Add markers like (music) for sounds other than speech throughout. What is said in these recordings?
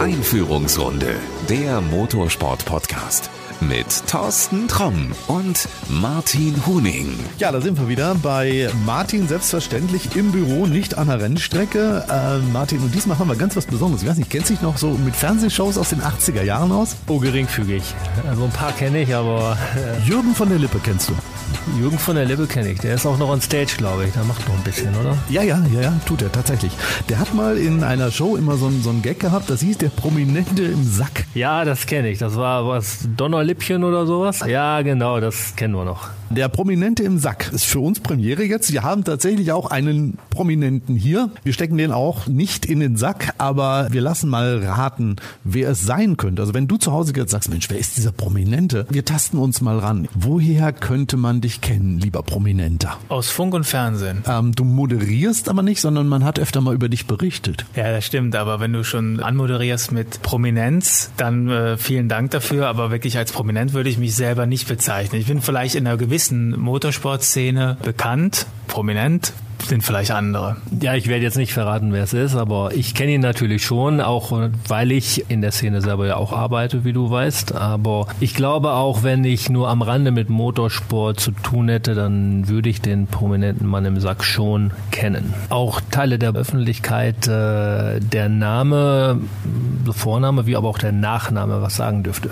Einführungsrunde, der Motorsport-Podcast mit Thorsten Tromm und Martin Huning. Ja, da sind wir wieder bei Martin, selbstverständlich im Büro, nicht an der Rennstrecke. Äh, Martin, und diesmal haben wir ganz was Besonderes. Ich weiß nicht, kennst du dich noch so mit Fernsehshows aus den 80er Jahren aus? Oh, geringfügig. Also ein paar kenne ich, aber... Äh Jürgen von der Lippe kennst du? Jürgen von der Lippe kenne ich. Der ist auch noch on Stage, glaube ich. Der macht noch ein bisschen, oder? Ja, ja, ja, ja, tut er tatsächlich. Der hat mal in einer Show immer so, so einen Gag gehabt, das hieß der Prominente im Sack. Ja, das kenne ich. Das war was, Donnerlippchen oder sowas? Ja, genau, das kennen wir noch. Der Prominente im Sack ist für uns Premiere jetzt. Wir haben tatsächlich auch einen Prominenten hier. Wir stecken den auch nicht in den Sack, aber wir lassen mal raten, wer es sein könnte. Also wenn du zu Hause jetzt sagst, Mensch, wer ist dieser Prominente? Wir tasten uns mal ran. Woher könnte man dich kennen, lieber Prominenter? Aus Funk und Fernsehen. Ähm, du moderierst aber nicht, sondern man hat öfter mal über dich berichtet. Ja, das stimmt. Aber wenn du schon anmoderierst mit Prominenz, dann äh, vielen Dank dafür. Aber wirklich als Prominent würde ich mich selber nicht bezeichnen. Ich bin vielleicht in einer gewissen gewissen Motorsportszene bekannt, prominent, sind vielleicht andere. Ja, ich werde jetzt nicht verraten, wer es ist, aber ich kenne ihn natürlich schon, auch weil ich in der Szene selber ja auch arbeite, wie du weißt. Aber ich glaube auch, wenn ich nur am Rande mit Motorsport zu tun hätte, dann würde ich den prominenten Mann im Sack schon kennen. Auch Teile der Öffentlichkeit, äh, der Name, der Vorname, wie aber auch der Nachname was sagen dürfte.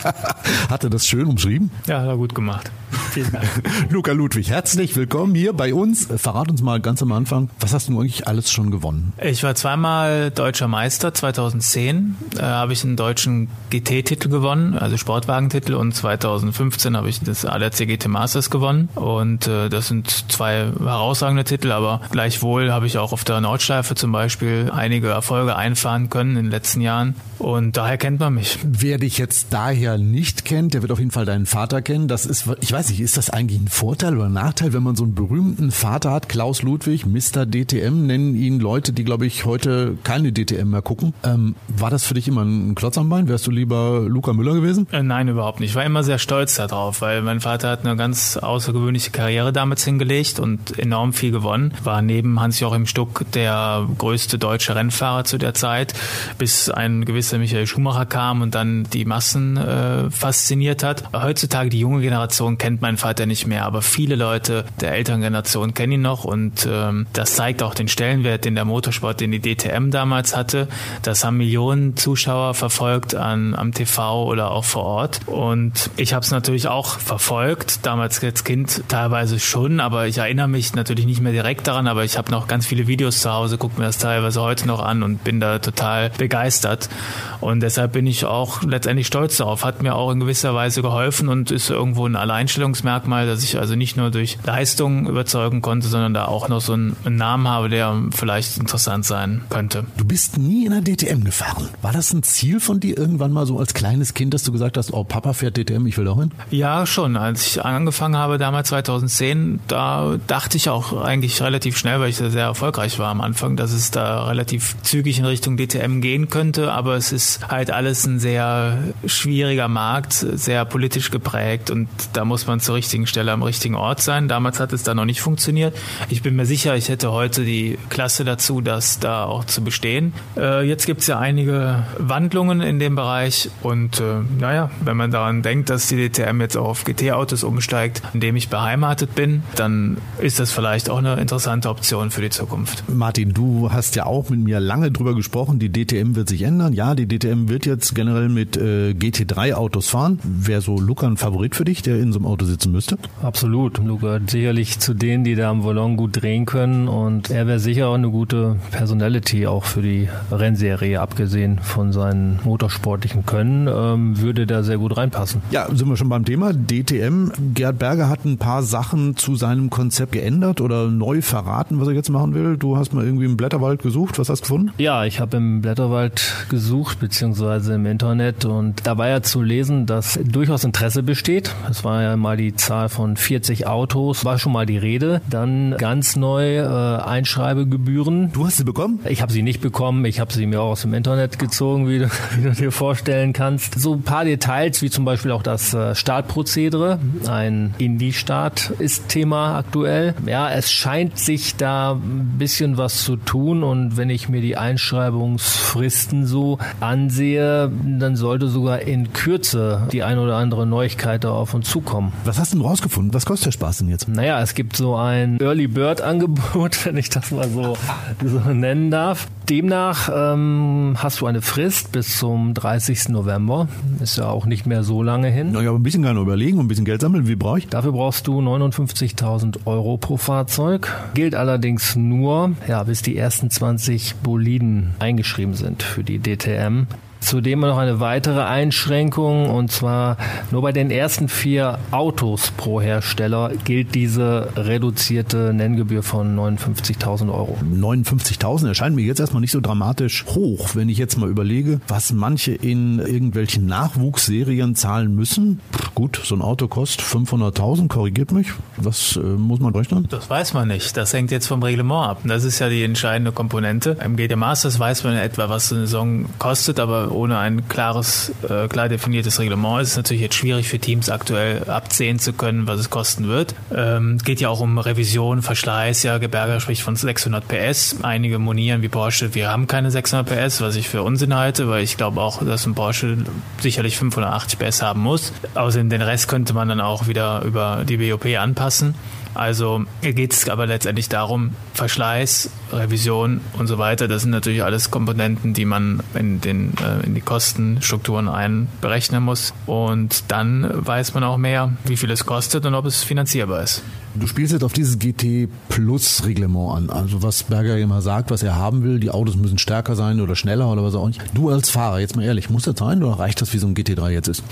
(laughs) Hat er das schön umschrieben? Ja, hat gut gemacht. Vielen Dank. (laughs) Luca Ludwig, herzlich willkommen hier bei uns. Verrat uns mal ganz am Anfang, was hast du eigentlich alles schon gewonnen? Ich war zweimal deutscher Meister. 2010 äh, habe ich einen deutschen GT-Titel gewonnen, also Sportwagentitel, und 2015 habe ich das ADAC GT Masters gewonnen. Und äh, das sind zwei herausragende Titel, aber gleichwohl habe ich auch auf der Nordschleife zum Beispiel einige Erfolge einfahren können in den letzten Jahren. Und daher kennt man mich. Wer dich jetzt daher nicht kennt, der wird auf jeden Fall deinen Vater kennen. Das ist, ich weiß nicht, ist das eigentlich ein Vorteil oder ein Nachteil, wenn man so einen berühmten Vater hat? Klaus Ludwig, Mr. DTM, nennen ihn Leute, die, glaube ich, heute keine DTM mehr gucken. Ähm, war das für dich immer ein Klotz am Bein? Wärst du lieber Luca Müller gewesen? Äh, nein, überhaupt nicht. Ich war immer sehr stolz darauf, weil mein Vater hat eine ganz außergewöhnliche Karriere damals hingelegt und enorm viel gewonnen. War neben Hans-Joachim Stuck der größte deutsche Rennfahrer zu der Zeit, bis ein gewisser Michael Schumacher kam und dann die Massen äh, fasziniert hat. Heutzutage die junge Generation kennt meinen Vater nicht mehr, aber viele Leute der älteren Generation kennen ihn noch und ähm, das zeigt auch den Stellenwert, den der Motorsport, den die DTM damals hatte. Das haben Millionen Zuschauer verfolgt an, am TV oder auch vor Ort und ich habe es natürlich auch verfolgt, damals als Kind teilweise schon, aber ich erinnere mich natürlich nicht mehr direkt daran, aber ich habe noch ganz viele Videos zu Hause, gucke mir das teilweise heute noch an und bin da total begeistert. Und deshalb bin ich auch letztendlich stolz darauf. Hat mir auch in gewisser Weise geholfen und ist irgendwo ein Alleinstellungsmerkmal, dass ich also nicht nur durch Leistung überzeugen konnte, sondern da auch noch so einen Namen habe, der vielleicht interessant sein könnte. Du bist nie in der DTM gefahren. War das ein Ziel von dir irgendwann mal so als kleines Kind, dass du gesagt hast, oh, Papa fährt DTM, ich will da hin? Ja, schon. Als ich angefangen habe, damals 2010, da dachte ich auch eigentlich relativ schnell, weil ich sehr erfolgreich war am Anfang, dass es da relativ zügig in Richtung DTM gehen könnte. Aber es ist halt alles ein sehr schwieriger Markt, sehr politisch geprägt und da muss man zur richtigen Stelle am richtigen Ort sein. Damals hat es da noch nicht funktioniert. Ich bin mir sicher, ich hätte heute die Klasse dazu, das da auch zu bestehen. Äh, jetzt gibt es ja einige Wandlungen in dem Bereich und äh, naja, wenn man daran denkt, dass die DTM jetzt auch auf GT-Autos umsteigt, in dem ich beheimatet bin, dann ist das vielleicht auch eine interessante Option für die Zukunft. Martin, du hast ja auch mit mir lange drüber gesprochen, die DTM wird sich ändern. Ja, die DTM wird jetzt generell mit äh, GT3 Autos fahren. Wäre so Luca ein Favorit für dich, der in so einem Auto sitzen müsste? Absolut. Luca sicherlich zu denen, die da am Volant gut drehen können und er wäre sicher auch eine gute Personality auch für die Rennserie, abgesehen von seinen motorsportlichen Können, ähm, würde da sehr gut reinpassen. Ja, sind wir schon beim Thema DTM. Gerd Berger hat ein paar Sachen zu seinem Konzept geändert oder neu verraten, was er jetzt machen will. Du hast mal irgendwie im Blätterwald gesucht. Was hast du gefunden? Ja, ich habe im Blätterwald gesucht, beziehungsweise im Internet. Und da war ja zu lesen, dass durchaus Interesse besteht. Es war ja mal die Zahl von 40 Autos, war schon mal die Rede. Dann ganz neu äh, Einschreibegebühren. Du hast sie bekommen? Ich habe sie nicht bekommen, ich habe sie mir auch aus dem Internet gezogen, wie du, (laughs) wie du dir vorstellen kannst. So ein paar Details, wie zum Beispiel auch das äh, Startprozedere. Ein Indie-Start ist Thema aktuell. Ja, es scheint sich da ein bisschen was zu tun und wenn ich mir die Einschreibungsfristen so ansehe, dann sollte sogar in Kürze die ein oder andere Neuigkeit da auf uns zukommen. Was hast du denn rausgefunden? Was kostet der Spaß denn jetzt? Naja, es gibt so ein Early Bird Angebot, (laughs) wenn ich das mal so, so nennen darf. Demnach ähm, hast du eine Frist bis zum 30. November. Ist ja auch nicht mehr so lange hin. Naja, aber ein bisschen gerne überlegen und ein bisschen Geld sammeln. Wie brauche ich? Dafür brauchst du 59.000 Euro pro Fahrzeug. Gilt allerdings nur, ja, bis die ersten 20 Boliden eingeschrieben sind für die DTM. Zudem noch eine weitere Einschränkung und zwar nur bei den ersten vier Autos pro Hersteller gilt diese reduzierte Nenngebühr von 59.000 Euro. 59.000 erscheint mir jetzt erstmal nicht so dramatisch hoch, wenn ich jetzt mal überlege, was manche in irgendwelchen Nachwuchsserien zahlen müssen. Pff, gut, so ein Auto kostet 500.000, korrigiert mich. Was äh, muss man rechnen? Das weiß man nicht. Das hängt jetzt vom Reglement ab. Das ist ja die entscheidende Komponente. Im GT Masters weiß man etwa, was so eine Saison kostet, aber ohne ein klares, äh, klar definiertes Reglement ist es natürlich jetzt schwierig für Teams aktuell absehen zu können, was es kosten wird. Ähm, geht ja auch um Revision, Verschleiß. Ja, Geberger spricht von 600 PS. Einige monieren wie Porsche, wir haben keine 600 PS, was ich für Unsinn halte, weil ich glaube auch, dass ein Porsche sicherlich 580 PS haben muss. Außerdem den Rest könnte man dann auch wieder über die BOP anpassen. Also geht es aber letztendlich darum, Verschleiß, Revision und so weiter, das sind natürlich alles Komponenten, die man in, den, äh, in die Kostenstrukturen einberechnen muss. Und dann weiß man auch mehr, wie viel es kostet und ob es finanzierbar ist. Du spielst jetzt auf dieses GT Plus Reglement an. Also was Berger immer sagt, was er haben will, die Autos müssen stärker sein oder schneller oder was auch nicht. Du als Fahrer, jetzt mal ehrlich, muss das sein oder reicht das, wie so ein GT3 jetzt ist?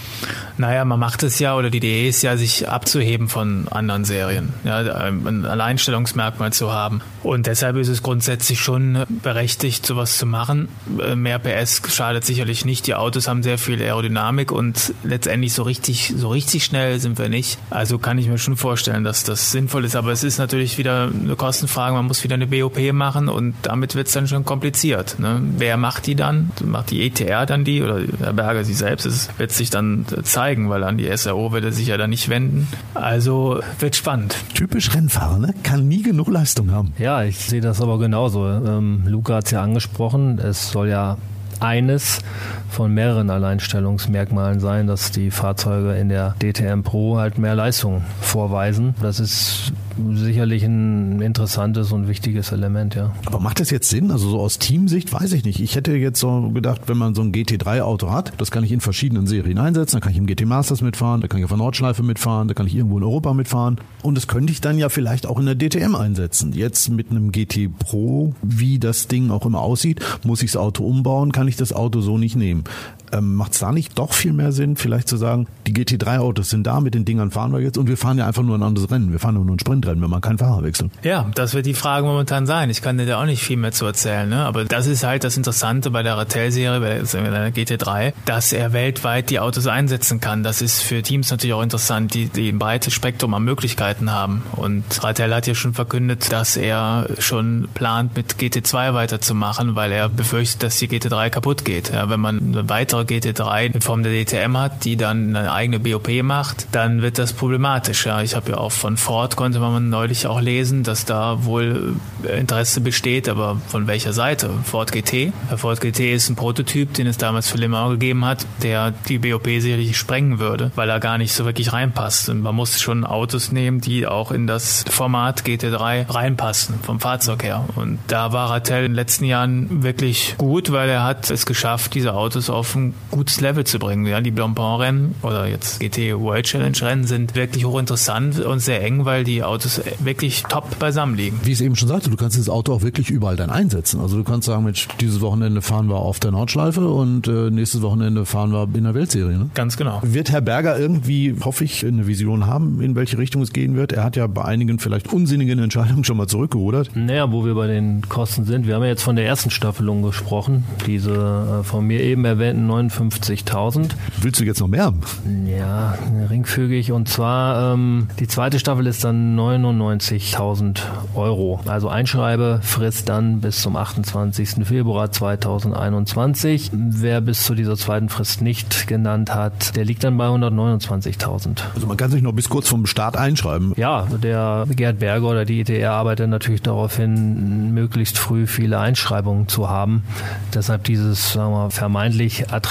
Naja, man macht es ja, oder die Idee ist ja, sich abzuheben von anderen Serien. Ja, ein Alleinstellungsmerkmal zu haben. Und deshalb ist es grundsätzlich schon berechtigt, sowas zu machen. Mehr PS schadet sicherlich nicht. Die Autos haben sehr viel Aerodynamik und letztendlich so richtig, so richtig schnell sind wir nicht. Also kann ich mir schon vorstellen, dass das sinnvoll ist. Aber es ist natürlich wieder eine Kostenfrage. Man muss wieder eine BOP machen und damit wird es dann schon kompliziert. Ne? Wer macht die dann? Macht die ETR dann die oder Herr Berger sie selbst? Das wird sich dann zeigen, weil an die SRO wird er sich ja dann nicht wenden. Also wird spannend. Typisch Rennfahrer, ne? Kann nie genug Leistung haben. Ja, ich sehe das aber genauso. Ähm, Luca hat es ja angesprochen. Es soll ja eines von mehreren Alleinstellungsmerkmalen sein, dass die Fahrzeuge in der DTM Pro halt mehr Leistung vorweisen. Das ist sicherlich ein interessantes und wichtiges Element, ja. Aber macht das jetzt Sinn? Also so aus Teamsicht weiß ich nicht. Ich hätte jetzt so gedacht, wenn man so ein GT3-Auto hat, das kann ich in verschiedenen Serien einsetzen. Da kann ich im GT Masters mitfahren, da kann ich auf der Nordschleife mitfahren, da kann ich irgendwo in Europa mitfahren. Und das könnte ich dann ja vielleicht auch in der DTM einsetzen. Jetzt mit einem GT Pro, wie das Ding auch immer aussieht, muss ich das Auto umbauen, kann ich das Auto so nicht nehmen. Ähm, Macht es da nicht doch viel mehr Sinn, vielleicht zu sagen, die GT3-Autos sind da, mit den Dingern fahren wir jetzt und wir fahren ja einfach nur ein anderes Rennen. Wir fahren nur ein Sprintrennen, wenn man keinen Fahrer wechselt. Ja, das wird die Frage momentan sein. Ich kann dir da auch nicht viel mehr zu erzählen, ne? aber das ist halt das Interessante bei der Rattel-Serie, bei der GT3, dass er weltweit die Autos einsetzen kann. Das ist für Teams natürlich auch interessant, die, die ein breites Spektrum an Möglichkeiten haben. Und Rattel hat ja schon verkündet, dass er schon plant, mit GT2 weiterzumachen, weil er befürchtet, dass die GT3 kaputt geht. Ja, wenn man eine weitere GT3 in Form der DTM hat, die dann eine eigene BOP macht, dann wird das problematisch. Ja, ich habe ja auch von Ford konnte man neulich auch lesen, dass da wohl Interesse besteht, aber von welcher Seite? Ford GT. Der Ford GT ist ein Prototyp, den es damals für Le Mans gegeben hat, der die BOP sicherlich sprengen würde, weil er gar nicht so wirklich reinpasst. Und man muss schon Autos nehmen, die auch in das Format GT3 reinpassen, vom Fahrzeug her. Und da war Rattel in den letzten Jahren wirklich gut, weil er hat es geschafft, diese Autos auf ein gutes Level zu bringen. Ja, die Blancpain-Rennen oder jetzt GT World Challenge Rennen sind wirklich hochinteressant und sehr eng, weil die Autos wirklich top beisammen liegen. Wie ich es eben schon sagte, du kannst das Auto auch wirklich überall dann einsetzen. Also du kannst sagen, Mensch, dieses Wochenende fahren wir auf der Nordschleife und äh, nächstes Wochenende fahren wir in der Weltserie. Ne? Ganz genau. Wird Herr Berger irgendwie, hoffe ich, eine Vision haben, in welche Richtung es gehen wird? Er hat ja bei einigen vielleicht unsinnigen Entscheidungen schon mal zurückgerudert. Naja, wo wir bei den Kosten sind, wir haben ja jetzt von der ersten Staffelung gesprochen, diese äh, von mir eben erwähnten 59.000. Willst du jetzt noch mehr haben? Ja, ringfügig. Und zwar ähm, die zweite Staffel ist dann 99.000 Euro. Also Einschreibefrist dann bis zum 28. Februar 2021. Wer bis zu dieser zweiten Frist nicht genannt hat, der liegt dann bei 129.000. Also man kann sich noch bis kurz vom Start einschreiben. Ja, der Gerd Berger oder die ITR arbeitet natürlich darauf hin, möglichst früh viele Einschreibungen zu haben. Deshalb dieses sagen wir, vermeintlich attraktive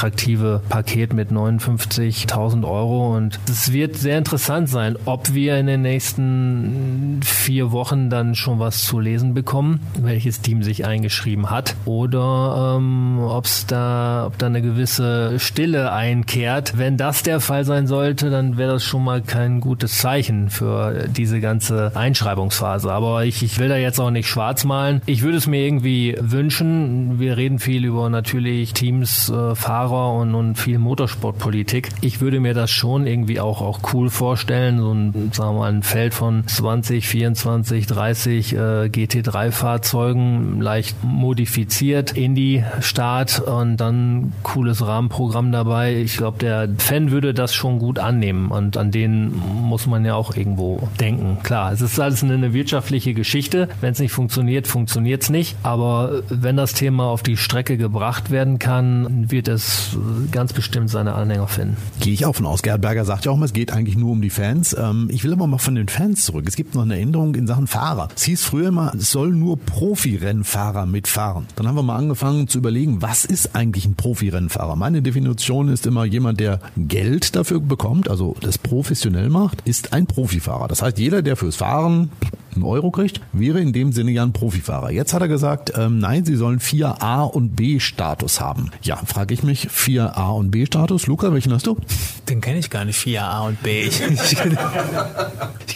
Paket mit 59.000 Euro. Und es wird sehr interessant sein, ob wir in den nächsten vier Wochen dann schon was zu lesen bekommen, welches Team sich eingeschrieben hat, oder ähm, ob's da, ob da eine gewisse Stille einkehrt. Wenn das der Fall sein sollte, dann wäre das schon mal kein gutes Zeichen für diese ganze Einschreibungsphase. Aber ich, ich will da jetzt auch nicht schwarz malen. Ich würde es mir irgendwie wünschen. Wir reden viel über natürlich Teams, äh, Fahrer und, und viel Motorsportpolitik. Ich würde mir das schon irgendwie auch, auch cool vorstellen. So ein, sagen wir mal, ein Feld von 20, 24, 30 äh, GT3-Fahrzeugen, leicht modifiziert, Indie-Start und dann cooles Rahmenprogramm dabei. Ich glaube, der Fan würde das schon gut annehmen und an den muss man ja auch irgendwo denken. Klar, es ist alles eine wirtschaftliche Geschichte. Wenn es nicht funktioniert, funktioniert es nicht. Aber wenn das Thema auf die Strecke gebracht werden kann, wird es ganz bestimmt seine Anhänger finden. Gehe ich auch von aus. Gerhard Berger sagt ja auch mal, es geht eigentlich nur um die Fans. Ähm, ich will aber mal von den Fans zurück. Es gibt noch eine Änderung in Sachen Fahrer. Es hieß früher immer, es sollen nur Profi-Rennfahrer mitfahren. Dann haben wir mal angefangen zu überlegen, was ist eigentlich ein Profi-Rennfahrer? Meine Definition ist immer jemand, der Geld dafür bekommt, also das professionell macht, ist ein Profifahrer. Das heißt, jeder, der fürs Fahren einen Euro kriegt, wäre in dem Sinne ja ein Profifahrer. Jetzt hat er gesagt, ähm, nein, sie sollen 4a und B Status haben. Ja, frage ich mich, 4a und B Status. Luca, welchen hast du? Den kenne ich gar nicht, 4a und B. Ich, ich kenne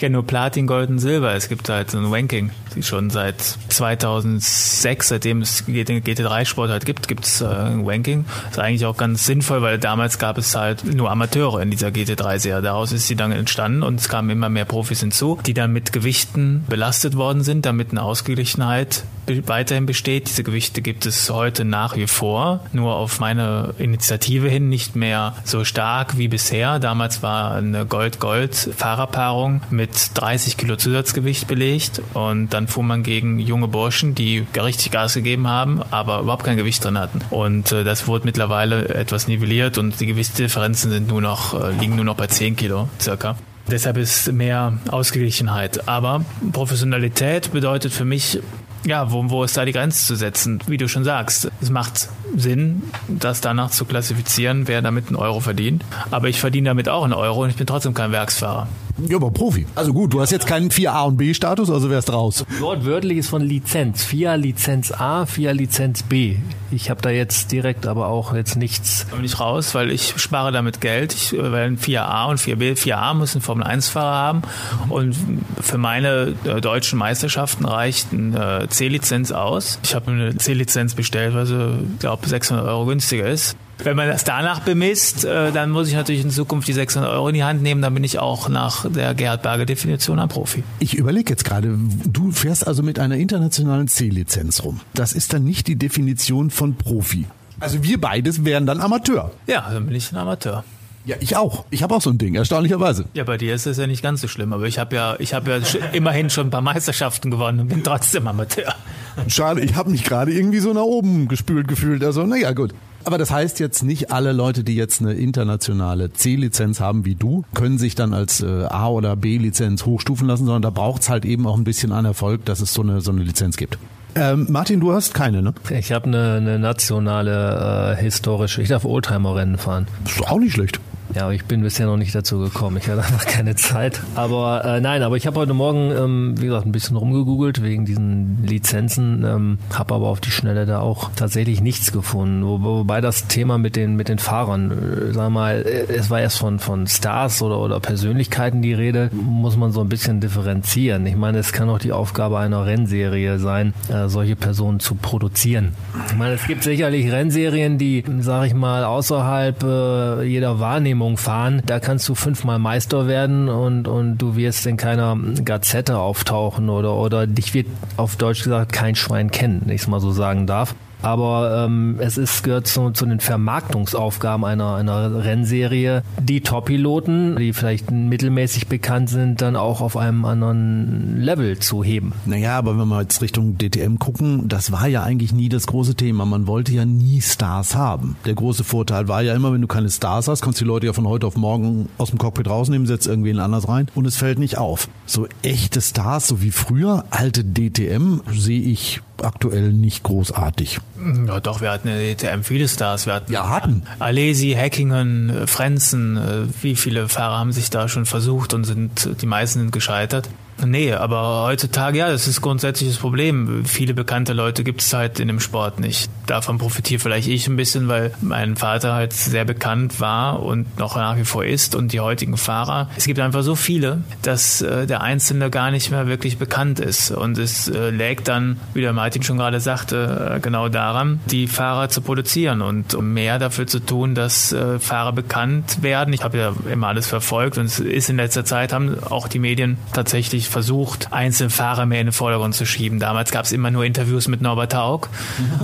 kenn nur Platin, Gold und Silber. Es gibt halt so ein Ranking, schon seit 2006, seitdem es den GT3-Sport halt gibt, gibt es äh, ein Ranking. Ist eigentlich auch ganz sinnvoll, weil damals gab es halt nur Amateure in dieser GT3-Serie. Daraus ist sie dann entstanden und es kamen immer mehr Profis hinzu, die dann mit Gewichten belastet worden sind, damit eine Ausgeglichenheit weiterhin besteht. Diese Gewichte gibt es heute nach wie vor, nur auf meine Initiative hin nicht mehr so stark wie bisher. Damals war eine Gold-Gold-Fahrerpaarung mit 30 Kilo Zusatzgewicht belegt und dann fuhr man gegen junge Burschen, die richtig Gas gegeben haben, aber überhaupt kein Gewicht drin hatten. Und äh, das wurde mittlerweile etwas nivelliert und die Gewichtsdifferenzen sind nur noch, äh, liegen nur noch bei 10 Kilo circa. Deshalb ist mehr Ausgeglichenheit. Aber Professionalität bedeutet für mich, ja, wo, wo ist da die Grenze zu setzen? Wie du schon sagst, es macht Sinn, das danach zu klassifizieren, wer damit einen Euro verdient. Aber ich verdiene damit auch einen Euro und ich bin trotzdem kein Werksfahrer. Ja, aber Profi. Also gut, du hast jetzt keinen 4a und B Status, also wärst raus. Wortwörtlich ist von Lizenz. 4 Lizenz A, 4 Lizenz B. Ich habe da jetzt direkt aber auch jetzt nichts. Da bin ich raus, weil ich spare damit Geld. Ich weil ein 4a und 4b. 4a müssen Formel 1 Fahrer haben und für meine äh, deutschen Meisterschaften reicht eine C-Lizenz aus. Ich habe eine C-Lizenz bestellt, weil sie, glaube 600 Euro günstiger ist. Wenn man das danach bemisst, äh, dann muss ich natürlich in Zukunft die 600 Euro in die Hand nehmen. Dann bin ich auch nach der Gerhard Berger Definition ein Profi. Ich überlege jetzt gerade, du fährst also mit einer internationalen C-Lizenz rum. Das ist dann nicht die Definition von Profi. Also wir beides wären dann Amateur. Ja, dann bin ich ein Amateur. Ja, ich auch. Ich habe auch so ein Ding, erstaunlicherweise. Ja, bei dir ist es ja nicht ganz so schlimm, aber ich habe ja, ich habe ja immerhin schon ein paar Meisterschaften gewonnen und bin trotzdem Amateur. Schade, ich habe mich gerade irgendwie so nach oben gespült gefühlt. Also, naja, gut. Aber das heißt jetzt nicht alle Leute, die jetzt eine internationale C-Lizenz haben wie du, können sich dann als äh, A- oder B-Lizenz hochstufen lassen, sondern da braucht's halt eben auch ein bisschen an Erfolg, dass es so eine, so eine Lizenz gibt. Ähm, Martin, du hast keine, ne? Ich habe eine, eine nationale äh, historische, ich darf Oldtimer-Rennen fahren. Ist auch nicht schlecht. Ja, aber ich bin bisher noch nicht dazu gekommen. Ich hatte einfach keine Zeit. Aber äh, nein, aber ich habe heute Morgen, ähm, wie gesagt, ein bisschen rumgegoogelt wegen diesen Lizenzen, ähm, habe aber auf die Schnelle da auch tatsächlich nichts gefunden. Wo, wobei das Thema mit den mit den Fahrern, äh, sag mal, äh, es war erst von von Stars oder oder Persönlichkeiten die Rede, muss man so ein bisschen differenzieren. Ich meine, es kann auch die Aufgabe einer Rennserie sein, äh, solche Personen zu produzieren. Ich meine, es gibt sicherlich Rennserien, die, sage ich mal, außerhalb äh, jeder Wahrnehmung fahren. Da kannst du fünfmal Meister werden und, und du wirst in keiner Gazette auftauchen oder, oder dich wird auf Deutsch gesagt kein Schwein kennen, wenn ich es mal so sagen darf. Aber ähm, es ist gehört zu, zu den Vermarktungsaufgaben einer, einer Rennserie, die Top-Piloten, die vielleicht mittelmäßig bekannt sind, dann auch auf einem anderen Level zu heben. Naja, aber wenn wir jetzt Richtung DTM gucken, das war ja eigentlich nie das große Thema. Man wollte ja nie Stars haben. Der große Vorteil war ja immer, wenn du keine Stars hast, kannst du die Leute ja von heute auf morgen aus dem Cockpit rausnehmen, setzt irgendwen anders rein und es fällt nicht auf. So echte Stars, so wie früher, alte DTM, sehe ich aktuell nicht großartig. Ja, doch, wir hatten in der DTM viele Stars. Wir hatten ja, hatten. Alesi, Hackingen, Frenzen. Äh, wie viele Fahrer haben sich da schon versucht und sind, die meisten sind gescheitert. Nee, aber heutzutage, ja, das ist grundsätzlich das Problem. Viele bekannte Leute gibt es halt in dem Sport nicht. Davon profitiere vielleicht ich ein bisschen, weil mein Vater halt sehr bekannt war und noch nach wie vor ist und die heutigen Fahrer. Es gibt einfach so viele, dass äh, der Einzelne gar nicht mehr wirklich bekannt ist. Und es äh, lägt dann, wie der Martin schon gerade sagte, äh, genau daran, die Fahrer zu produzieren und mehr dafür zu tun, dass äh, Fahrer bekannt werden. Ich habe ja immer alles verfolgt und es ist in letzter Zeit, haben auch die Medien tatsächlich versucht, einzelne Fahrer mehr in den Vordergrund zu schieben. Damals gab es immer nur Interviews mit Norbert Haug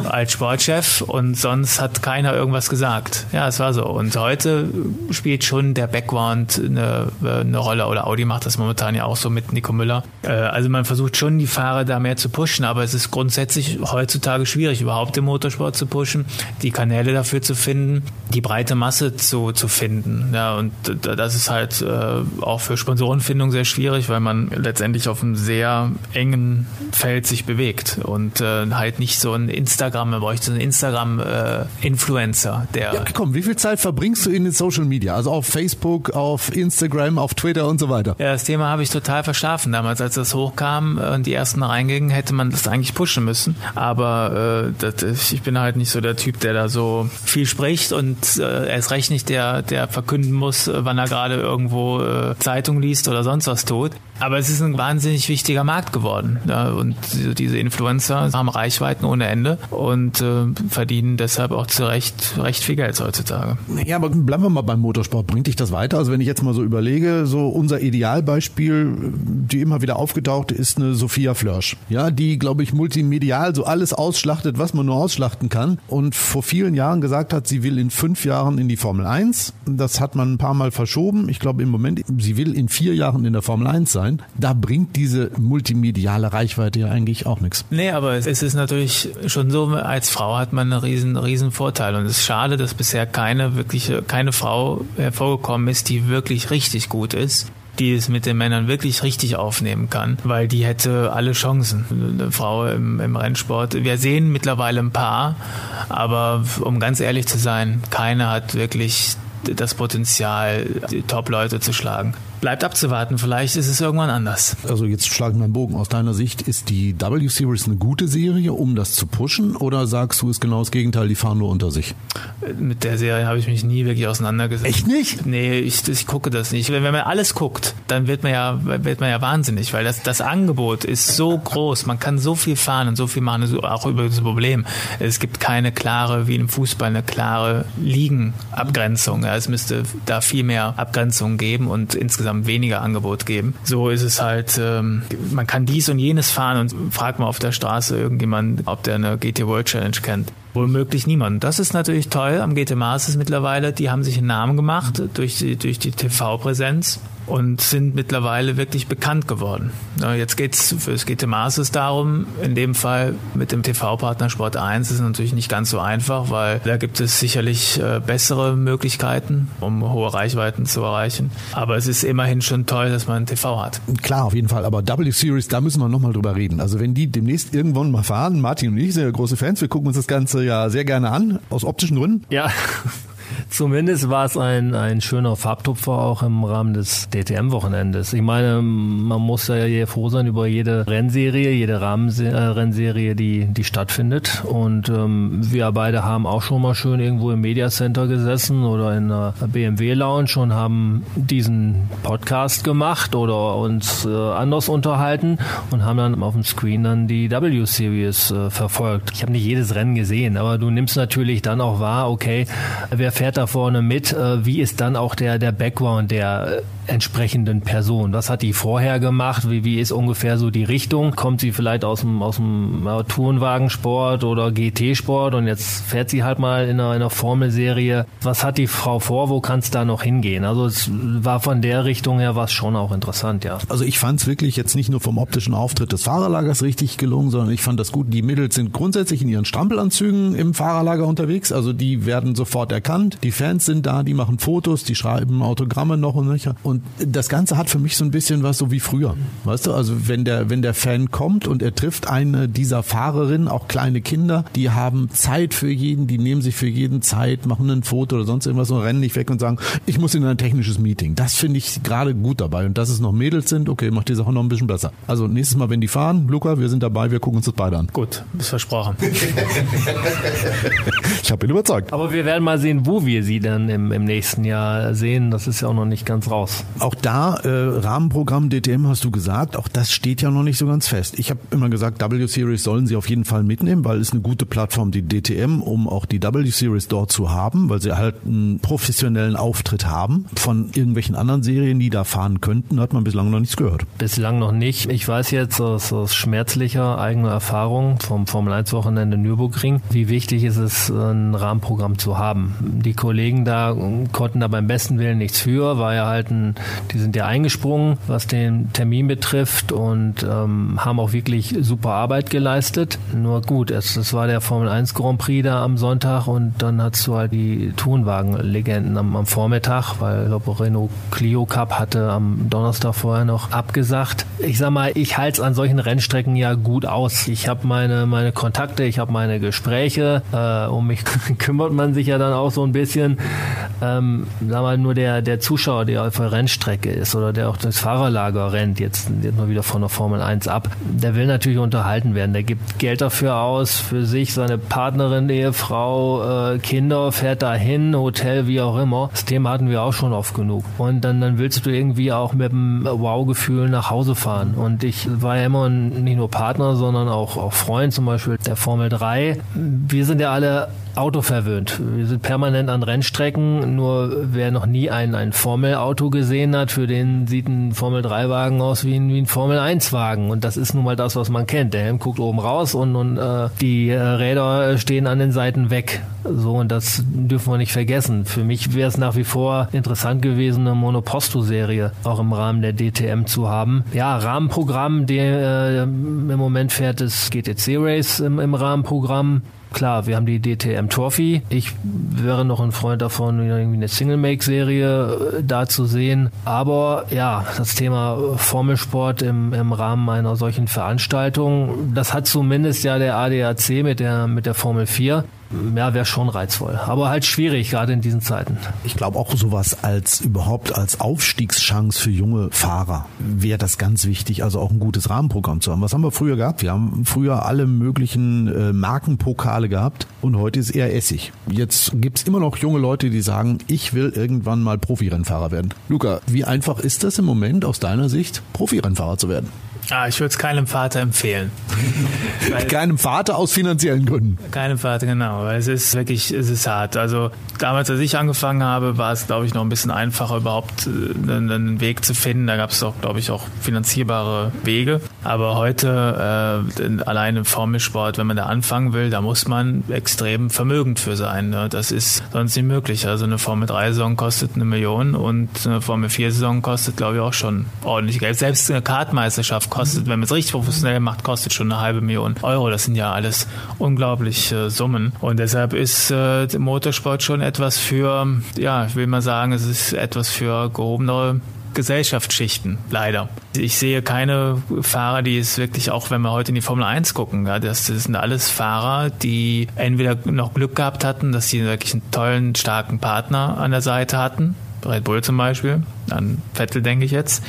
als Sportchef und sonst hat keiner irgendwas gesagt. Ja, es war so. Und heute spielt schon der Background eine, eine Rolle oder Audi macht das momentan ja auch so mit Nico Müller. Äh, also man versucht schon, die Fahrer da mehr zu pushen, aber es ist grundsätzlich heutzutage schwierig, überhaupt den Motorsport zu pushen, die Kanäle dafür zu finden, die breite Masse zu, zu finden. Ja, und das ist halt äh, auch für Sponsorenfindung sehr schwierig, weil man letztendlich auf einem sehr engen Feld sich bewegt und äh, halt nicht so ein Instagram, man bräuchte so einen Instagram-Influencer, äh, der. Ja, komm, wie viel Zeit verbringst du in den Social Media? Also auf Facebook, auf Instagram, auf Twitter und so weiter? Ja, das Thema habe ich total verschlafen damals, als das hochkam und die ersten reingingen, hätte man das eigentlich pushen müssen. Aber äh, das, ich bin halt nicht so der Typ, der da so viel spricht und äh, erst recht nicht der, der verkünden muss, wann er gerade irgendwo äh, Zeitung liest oder sonst was tut. Aber es ist ein wahnsinnig wichtiger Markt geworden. Ja, und diese Influencer haben Reichweiten ohne Ende und äh, verdienen deshalb auch zu Recht recht viel Geld heutzutage. Ja, aber bleiben wir mal beim Motorsport. Bringt dich das weiter? Also wenn ich jetzt mal so überlege, so unser Idealbeispiel, die immer wieder aufgetaucht ist eine Sophia Flörsch. Ja, die, glaube ich, multimedial so alles ausschlachtet, was man nur ausschlachten kann. Und vor vielen Jahren gesagt hat, sie will in fünf Jahren in die Formel 1. Das hat man ein paar Mal verschoben. Ich glaube im Moment, sie will in vier Jahren in der Formel 1 sein sein. Da bringt diese multimediale Reichweite ja eigentlich auch nichts. Nee, aber es ist natürlich schon so, als Frau hat man einen riesen, riesen Vorteil. Und es ist schade, dass bisher keine wirkliche, keine Frau hervorgekommen ist, die wirklich richtig gut ist die es mit den Männern wirklich richtig aufnehmen kann, weil die hätte alle Chancen. Eine Frau im, im, Rennsport. Wir sehen mittlerweile ein paar, aber um ganz ehrlich zu sein, keine hat wirklich das Potenzial, die Top-Leute zu schlagen bleibt abzuwarten. Vielleicht ist es irgendwann anders. Also jetzt schlagen wir einen Bogen. Aus deiner Sicht ist die W-Series eine gute Serie, um das zu pushen? Oder sagst du, ist genau das Gegenteil, die fahren nur unter sich? Mit der Serie habe ich mich nie wirklich auseinandergesetzt. Echt nicht? Nee, ich, ich gucke das nicht. Wenn, wenn man alles guckt, dann wird man ja, wird man ja wahnsinnig, weil das, das Angebot ist so groß. Man kann so viel fahren und so viel machen, auch über das Problem. Es gibt keine klare, wie im Fußball, eine klare Liegenabgrenzung. Es müsste da viel mehr Abgrenzung geben und insgesamt insgesamt weniger Angebot geben. So ist es halt, ähm, man kann dies und jenes fahren und fragt mal auf der Straße irgendjemand, ob der eine GT World Challenge kennt. Wohl niemand. Das ist natürlich toll am GT Masters mittlerweile. Die haben sich einen Namen gemacht durch die, durch die TV-Präsenz und sind mittlerweile wirklich bekannt geworden. Jetzt geht es für das GT Masters darum, in dem Fall mit dem TV-Partner Sport 1 ist es natürlich nicht ganz so einfach, weil da gibt es sicherlich äh, bessere Möglichkeiten, um hohe Reichweiten zu erreichen. Aber es ist immerhin schon toll, dass man TV hat. Klar, auf jeden Fall. Aber W-Series, da müssen wir nochmal drüber reden. Also wenn die demnächst irgendwann mal fahren, Martin und ich sind ja große Fans, wir gucken uns das Ganze ja sehr gerne an, aus optischen Gründen. Ja. Zumindest war es ein, ein schöner Farbtupfer auch im Rahmen des DTM-Wochenendes. Ich meine, man muss ja froh sein über jede Rennserie, jede Rahmenrennserie, die, die stattfindet. Und ähm, wir beide haben auch schon mal schön irgendwo im Media Center gesessen oder in einer BMW Lounge und haben diesen Podcast gemacht oder uns äh, anders unterhalten und haben dann auf dem Screen dann die W-Series äh, verfolgt. Ich habe nicht jedes Rennen gesehen, aber du nimmst natürlich dann auch wahr, okay, wer fährt da vorne mit? Äh, wie ist dann auch der, der Background, der entsprechenden Person. Was hat die vorher gemacht? Wie, wie ist ungefähr so die Richtung? Kommt sie vielleicht aus dem, aus dem ja, Tourenwagensport oder GT-Sport und jetzt fährt sie halt mal in einer, in einer Formelserie. Was hat die Frau vor? Wo kann es da noch hingehen? Also es war von der Richtung her was schon auch interessant, ja. Also ich fand es wirklich jetzt nicht nur vom optischen Auftritt des Fahrerlagers richtig gelungen, sondern ich fand das gut. Die Mädels sind grundsätzlich in ihren Strampelanzügen im Fahrerlager unterwegs. Also die werden sofort erkannt. Die Fans sind da, die machen Fotos, die schreiben Autogramme noch und nöcher. Und das Ganze hat für mich so ein bisschen was so wie früher. Weißt du, also wenn der, wenn der Fan kommt und er trifft eine dieser Fahrerinnen, auch kleine Kinder, die haben Zeit für jeden, die nehmen sich für jeden Zeit, machen ein Foto oder sonst irgendwas und rennen nicht weg und sagen, ich muss in ein technisches Meeting. Das finde ich gerade gut dabei. Und dass es noch Mädels sind, okay, macht die Sache noch ein bisschen besser. Also nächstes Mal, wenn die fahren, Luca, wir sind dabei, wir gucken uns das beide an. Gut, ist versprochen. (laughs) ich habe ihn überzeugt. Aber wir werden mal sehen, wo wir sie dann im, im nächsten Jahr sehen. Das ist ja auch noch nicht ganz raus. Auch da, äh, Rahmenprogramm DTM hast du gesagt, auch das steht ja noch nicht so ganz fest. Ich habe immer gesagt, W-Series sollen sie auf jeden Fall mitnehmen, weil es eine gute Plattform, die DTM, um auch die W-Series dort zu haben, weil sie halt einen professionellen Auftritt haben. Von irgendwelchen anderen Serien, die da fahren könnten, hat man bislang noch nichts gehört. Bislang noch nicht. Ich weiß jetzt aus, aus schmerzlicher eigener Erfahrung vom Formel 1 Wochenende Nürburgring, wie wichtig ist es, ein Rahmenprogramm zu haben. Die Kollegen da konnten da beim besten Willen nichts für, war ja halt ein, die sind ja eingesprungen, was den Termin betrifft und ähm, haben auch wirklich super Arbeit geleistet. Nur gut, es, es war der Formel 1 Grand Prix da am Sonntag und dann hast du halt die Tourenwagen-Legenden am, am Vormittag, weil ich glaube Renault Clio Cup hatte am Donnerstag vorher noch abgesagt. Ich sag mal, ich halte es an solchen Rennstrecken ja gut aus. Ich habe meine, meine Kontakte, ich habe meine Gespräche. Äh, um mich (laughs) kümmert man sich ja dann auch so ein bisschen. Ähm, sag mal, nur der, der Zuschauer, der auf der Rennstrecke ist oder der auch das Fahrerlager rennt, jetzt, jetzt mal wieder von der Formel 1 ab, der will natürlich unterhalten werden. Der gibt Geld dafür aus, für sich, seine Partnerin, Ehefrau, äh, Kinder, fährt dahin, Hotel, wie auch immer. Das Thema hatten wir auch schon oft genug. Und dann, dann willst du irgendwie auch mit dem Wow-Gefühl nach Hause fahren. Und ich war ja immer nicht nur Partner, sondern auch, auch Freund zum Beispiel der Formel 3. Wir sind ja alle autoverwöhnt. Wir sind permanent an Rennstrecken, nur wer noch nie ein, ein Formel-Auto gesehen hat, für den sieht ein Formel-3-Wagen aus wie ein, wie ein Formel-1-Wagen. Und das ist nun mal das, was man kennt. Der Helm guckt oben raus und, und äh, die äh, Räder stehen an den Seiten weg. So, und das dürfen wir nicht vergessen. Für mich wäre es nach wie vor interessant gewesen, eine Monoposto-Serie auch im Rahmen der DTM zu haben. Ja, Rahmenprogramm, der äh, im Moment fährt das GTC Race im, im Rahmenprogramm. Klar, wir haben die DTM Trophy. Ich wäre noch ein Freund davon, irgendwie eine Single-Make-Serie äh, da zu sehen. Aber ja, das Thema Formelsport im, im Rahmen einer solchen Veranstaltung, das hat zumindest ja der ADAC mit der, mit der Formel 4 ja, wäre schon reizvoll. Aber halt schwierig, gerade in diesen Zeiten. Ich glaube auch sowas als überhaupt als Aufstiegschance für junge Fahrer wäre das ganz wichtig, also auch ein gutes Rahmenprogramm zu haben. Was haben wir früher gehabt? Wir haben früher alle möglichen äh, Markenpokale gehabt und heute ist eher Essig. Jetzt gibt's immer noch junge Leute, die sagen, ich will irgendwann mal Profirennfahrer werden. Luca, wie einfach ist das im Moment aus deiner Sicht, Profirennfahrer zu werden? Ah, ich würde es keinem Vater empfehlen. (laughs) keinem Vater aus finanziellen Gründen. Keinem Vater, genau. Weil es ist wirklich, es ist hart. Also damals, als ich angefangen habe, war es, glaube ich, noch ein bisschen einfacher, überhaupt äh, einen Weg zu finden. Da gab es auch, glaube ich, auch finanzierbare Wege. Aber heute, äh, allein im Formelsport, wenn man da anfangen will, da muss man extrem vermögend für sein. Ne? Das ist sonst nicht möglich. Also eine Formel 3-Saison kostet eine Million und eine Formel 4-Saison kostet, glaube ich, auch schon ordentlich Geld. Selbst eine Kartmeisterschaft kostet, wenn man es richtig professionell macht, kostet schon eine halbe Million Euro. Das sind ja alles unglaubliche Summen. Und deshalb ist äh, Motorsport schon etwas für, ja, ich will mal sagen, es ist etwas für gehobenere Gesellschaftsschichten, leider. Ich sehe keine Fahrer, die es wirklich, auch wenn wir heute in die Formel 1 gucken, ja, das, das sind alles Fahrer, die entweder noch Glück gehabt hatten, dass sie wirklich einen tollen, starken Partner an der Seite hatten, Red Bull zum Beispiel, an Vettel denke ich jetzt.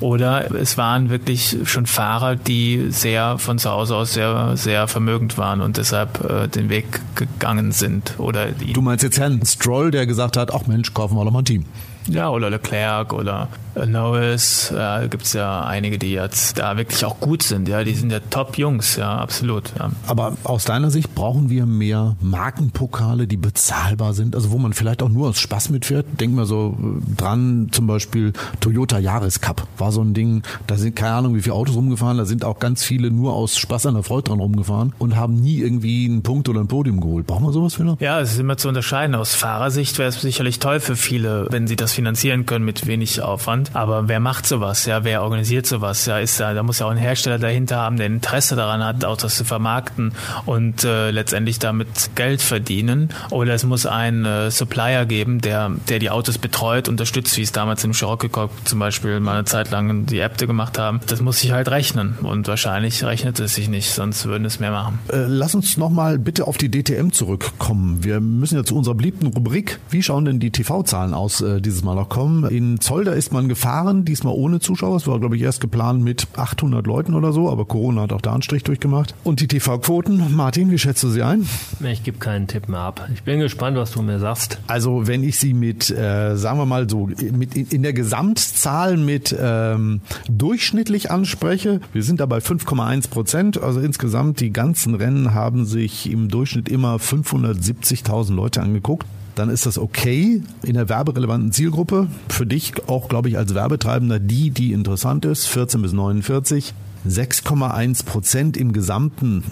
Oder es waren wirklich schon Fahrer, die sehr von zu Hause aus sehr, sehr vermögend waren und deshalb äh, den Weg gegangen sind. Oder du meinst jetzt Herrn Stroll, der gesagt hat, ach Mensch, kaufen wir doch mal ein Team. Ja, oder Leclerc oder Norris, ja, gibt es ja einige, die jetzt da wirklich auch gut sind. Ja, die sind ja Top-Jungs, ja, absolut. Ja. Aber aus deiner Sicht brauchen wir mehr Markenpokale, die bezahlbar sind, also wo man vielleicht auch nur aus Spaß mitfährt. Denk mal so dran, zum Beispiel Toyota Yaris Cup. War so ein Ding, da sind keine Ahnung, wie viele Autos rumgefahren, da sind auch ganz viele nur aus Spaß an der Freude dran rumgefahren und haben nie irgendwie einen Punkt oder ein Podium geholt. Brauchen wir sowas, Philipp? Ja, es ist immer zu unterscheiden. Aus Fahrersicht wäre es sicherlich toll für viele, wenn sie das finanzieren können mit wenig Aufwand. Aber wer macht sowas? Ja, wer organisiert sowas? Ja, ist da, da muss ja auch ein Hersteller dahinter haben, der Interesse daran hat, Autos zu vermarkten und äh, letztendlich damit Geld verdienen. Oder es muss einen äh, Supplier geben, der, der die Autos betreut, unterstützt, wie es damals im Cherokee zum Beispiel mal eine Zeit lang die Apte gemacht haben. Das muss sich halt rechnen. Und wahrscheinlich rechnet es sich nicht, sonst würden es mehr machen. Äh, lass uns nochmal bitte auf die DTM zurückkommen. Wir müssen ja zu unserer beliebten Rubrik. Wie schauen denn die TV-Zahlen aus äh, dieses Mal noch kommen? In Zolder ist man gefahren, diesmal ohne Zuschauer. Es war, glaube ich, erst geplant mit 800 Leuten oder so, aber Corona hat auch da einen Strich durchgemacht. Und die TV-Quoten, Martin, wie schätzt du sie ein? Ich gebe keinen Tipp mehr ab. Ich bin gespannt, was du mir sagst. Also wenn ich sie mit, äh, sagen wir mal so, mit in, in der Gesamtzahl mit ähm, durchschnittlich anspreche, wir sind da bei 5,1 Prozent. Also insgesamt die ganzen Rennen haben sich im Durchschnitt immer 570.000 Leute angeguckt dann ist das okay in der werberelevanten Zielgruppe. Für dich auch, glaube ich, als Werbetreibender die, die interessant ist, 14 bis 49. 6,1 Prozent im Gesamten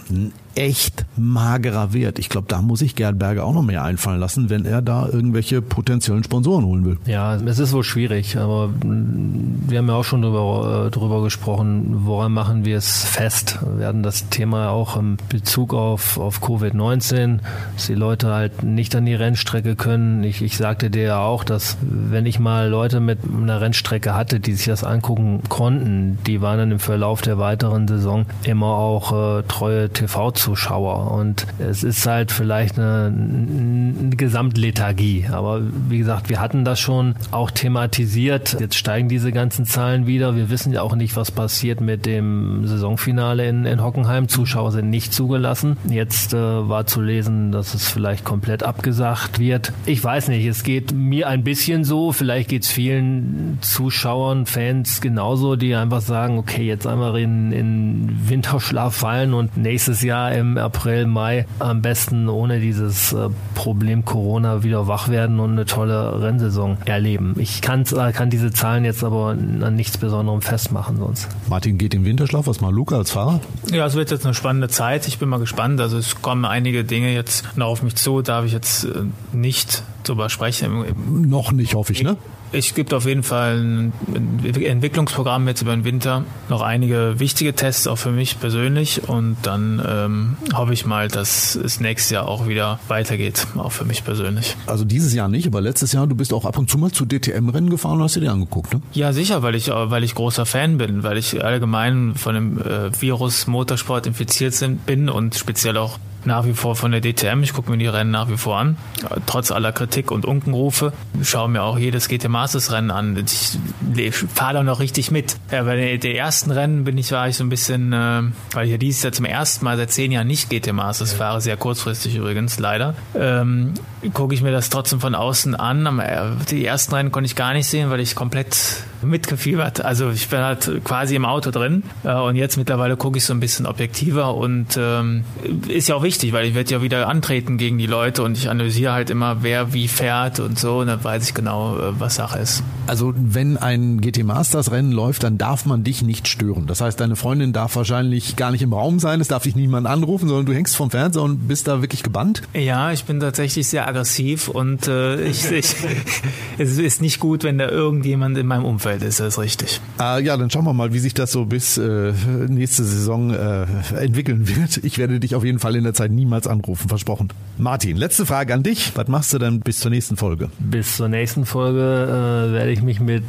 echt magerer Wert. Ich glaube, da muss ich Gerd Berger auch noch mehr einfallen lassen, wenn er da irgendwelche potenziellen Sponsoren holen will. Ja, es ist wohl schwierig, aber wir haben ja auch schon drüber, äh, drüber gesprochen, woran machen wir es fest? Wir hatten das Thema auch im Bezug auf, auf Covid-19, dass die Leute halt nicht an die Rennstrecke können. Ich, ich sagte dir ja auch, dass wenn ich mal Leute mit einer Rennstrecke hatte, die sich das angucken konnten, die waren dann im Verlauf der weiteren Saison immer auch äh, treue TV Zuschauer. Und es ist halt vielleicht eine, eine Gesamtlethargie. Aber wie gesagt, wir hatten das schon auch thematisiert. Jetzt steigen diese ganzen Zahlen wieder. Wir wissen ja auch nicht, was passiert mit dem Saisonfinale in, in Hockenheim. Zuschauer sind nicht zugelassen. Jetzt äh, war zu lesen, dass es vielleicht komplett abgesagt wird. Ich weiß nicht, es geht mir ein bisschen so. Vielleicht geht es vielen Zuschauern, Fans genauso, die einfach sagen, okay, jetzt einmal in, in Winterschlaf fallen und nächstes Jahr im April, Mai am besten ohne dieses äh, Problem Corona wieder wach werden und eine tolle Rennsaison erleben. Ich kann, äh, kann diese Zahlen jetzt aber an nichts Besonderem festmachen sonst. Martin geht im Winterschlaf. Was mal Luca als Fahrer? Ja, es wird jetzt eine spannende Zeit. Ich bin mal gespannt. Also es kommen einige Dinge jetzt noch auf mich zu. Darf ich jetzt äh, nicht drüber sprechen. Noch nicht, hoffe ich, ne? Es gibt auf jeden Fall ein Entwicklungsprogramm jetzt über den Winter, noch einige wichtige Tests auch für mich persönlich und dann ähm, hoffe ich mal, dass es nächstes Jahr auch wieder weitergeht, auch für mich persönlich. Also dieses Jahr nicht, aber letztes Jahr, du bist auch ab und zu mal zu DTM-Rennen gefahren und hast dir die angeguckt, ne? Ja, sicher, weil ich, weil ich großer Fan bin, weil ich allgemein von dem äh, Virus Motorsport infiziert bin und speziell auch nach wie vor von der DTM. Ich gucke mir die Rennen nach wie vor an, trotz aller Kritik und Unkenrufe. Ich schaue mir auch jedes GT Masters Rennen an. Ich, fahre da noch richtig mit. Ja, bei den ersten Rennen bin ich, war ich so ein bisschen, äh, weil ich ja dieses Jahr zum ersten Mal seit zehn Jahren nicht GT Masters fahre, sehr kurzfristig übrigens, leider, ähm, gucke ich mir das trotzdem von außen an. Äh, die ersten Rennen konnte ich gar nicht sehen, weil ich komplett mitgefiebert. Also ich bin halt quasi im Auto drin äh, und jetzt mittlerweile gucke ich so ein bisschen objektiver und ähm, ist ja auch wichtig, weil ich werde ja wieder antreten gegen die Leute und ich analysiere halt immer, wer wie fährt und so und dann weiß ich genau, äh, was Sache ist. Also wenn ein GT Masters Rennen läuft, dann darf man dich nicht stören. Das heißt, deine Freundin darf wahrscheinlich gar nicht im Raum sein, es darf dich niemand anrufen, sondern du hängst vom Fernseher und bist da wirklich gebannt? Ja, ich bin tatsächlich sehr aggressiv und äh, ich, ich, (laughs) es ist nicht gut, wenn da irgendjemand in meinem Umfeld Umfeld ist das richtig. Äh, ja, dann schauen wir mal, wie sich das so bis äh, nächste Saison äh, entwickeln wird. Ich werde dich auf jeden Fall in der Zeit niemals anrufen, versprochen. Martin, letzte Frage an dich. Was machst du denn bis zur nächsten Folge? Bis zur nächsten Folge äh, werde ich mich mit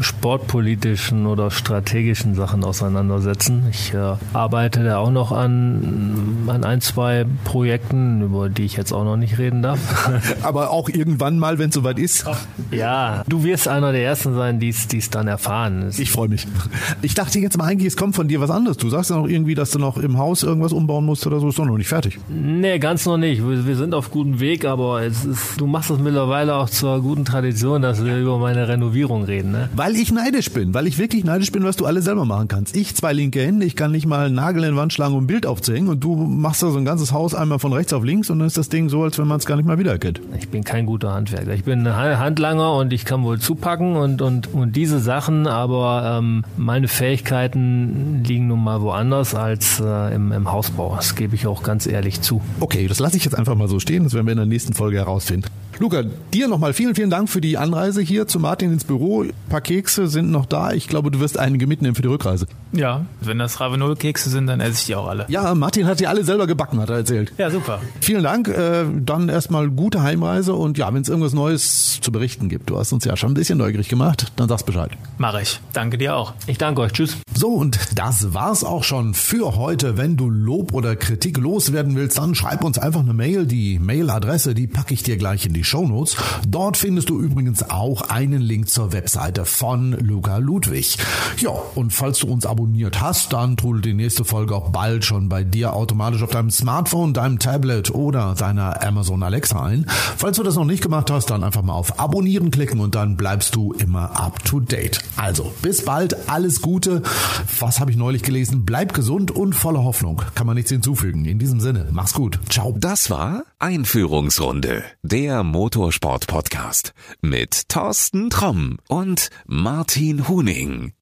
sportpolitischen oder strategischen Sachen auseinandersetzen. Ich äh, arbeite da auch noch an, an ein, zwei Projekten, über die ich jetzt auch noch nicht reden darf. (laughs) Aber auch irgendwann mal, wenn es soweit ist. Ja, du wirst einer der Ersten sein, die es es dann erfahren. Ich freue mich. Ich dachte jetzt mal eigentlich, es kommt von dir was anderes. Du sagst ja noch irgendwie, dass du noch im Haus irgendwas umbauen musst oder so. Ist doch noch nicht fertig. Nee, ganz noch nicht. Wir, wir sind auf gutem Weg, aber es ist, du machst es mittlerweile auch zur guten Tradition, dass wir über meine Renovierung reden. Ne? Weil ich neidisch bin, weil ich wirklich neidisch bin, was du alles selber machen kannst. Ich zwei linke Hände, ich kann nicht mal einen Nagel in die Wand schlagen, um ein Bild aufzuhängen und du machst da so ein ganzes Haus einmal von rechts auf links und dann ist das Ding so, als wenn man es gar nicht mal wiedererkennt. Ich bin kein guter Handwerker. Ich bin ein Handlanger und ich kann wohl zupacken und, und, und diese Sachen, aber ähm, meine Fähigkeiten liegen nun mal woanders als äh, im, im Hausbau. Das gebe ich auch ganz ehrlich zu. Okay, das lasse ich jetzt einfach mal so stehen. Das werden wir in der nächsten Folge herausfinden. Luca, dir nochmal vielen, vielen Dank für die Anreise hier zu Martin ins Büro. Ein paar Kekse sind noch da. Ich glaube, du wirst einige mitnehmen für die Rückreise. Ja, wenn das Ravenol-Kekse sind, dann esse ich die auch alle. Ja, Martin hat die alle selber gebacken, hat er erzählt. Ja, super. Vielen Dank. Äh, dann erstmal gute Heimreise und ja, wenn es irgendwas Neues zu berichten gibt, du hast uns ja schon ein bisschen neugierig gemacht, dann sag's Bescheid. Mache ich. Danke dir auch. Ich danke euch. Tschüss. So, und das war's auch schon für heute. Wenn du Lob oder Kritik loswerden willst, dann schreib uns einfach eine Mail. Die Mailadresse, die packe ich dir gleich in die Show Notes. Dort findest du übrigens auch einen Link zur Webseite von Luca Ludwig. Ja, und falls du uns abonniert hast, dann trudelt die nächste Folge auch bald schon bei dir automatisch auf deinem Smartphone, deinem Tablet oder deiner Amazon Alexa ein. Falls du das noch nicht gemacht hast, dann einfach mal auf Abonnieren klicken und dann bleibst du immer up to date. Also, bis bald, alles Gute. Was habe ich neulich gelesen? Bleib gesund und voller Hoffnung. Kann man nichts hinzufügen. In diesem Sinne, mach's gut. Ciao. Das war Einführungsrunde, der Motorsport Podcast mit Thorsten Tromm und Martin Huning.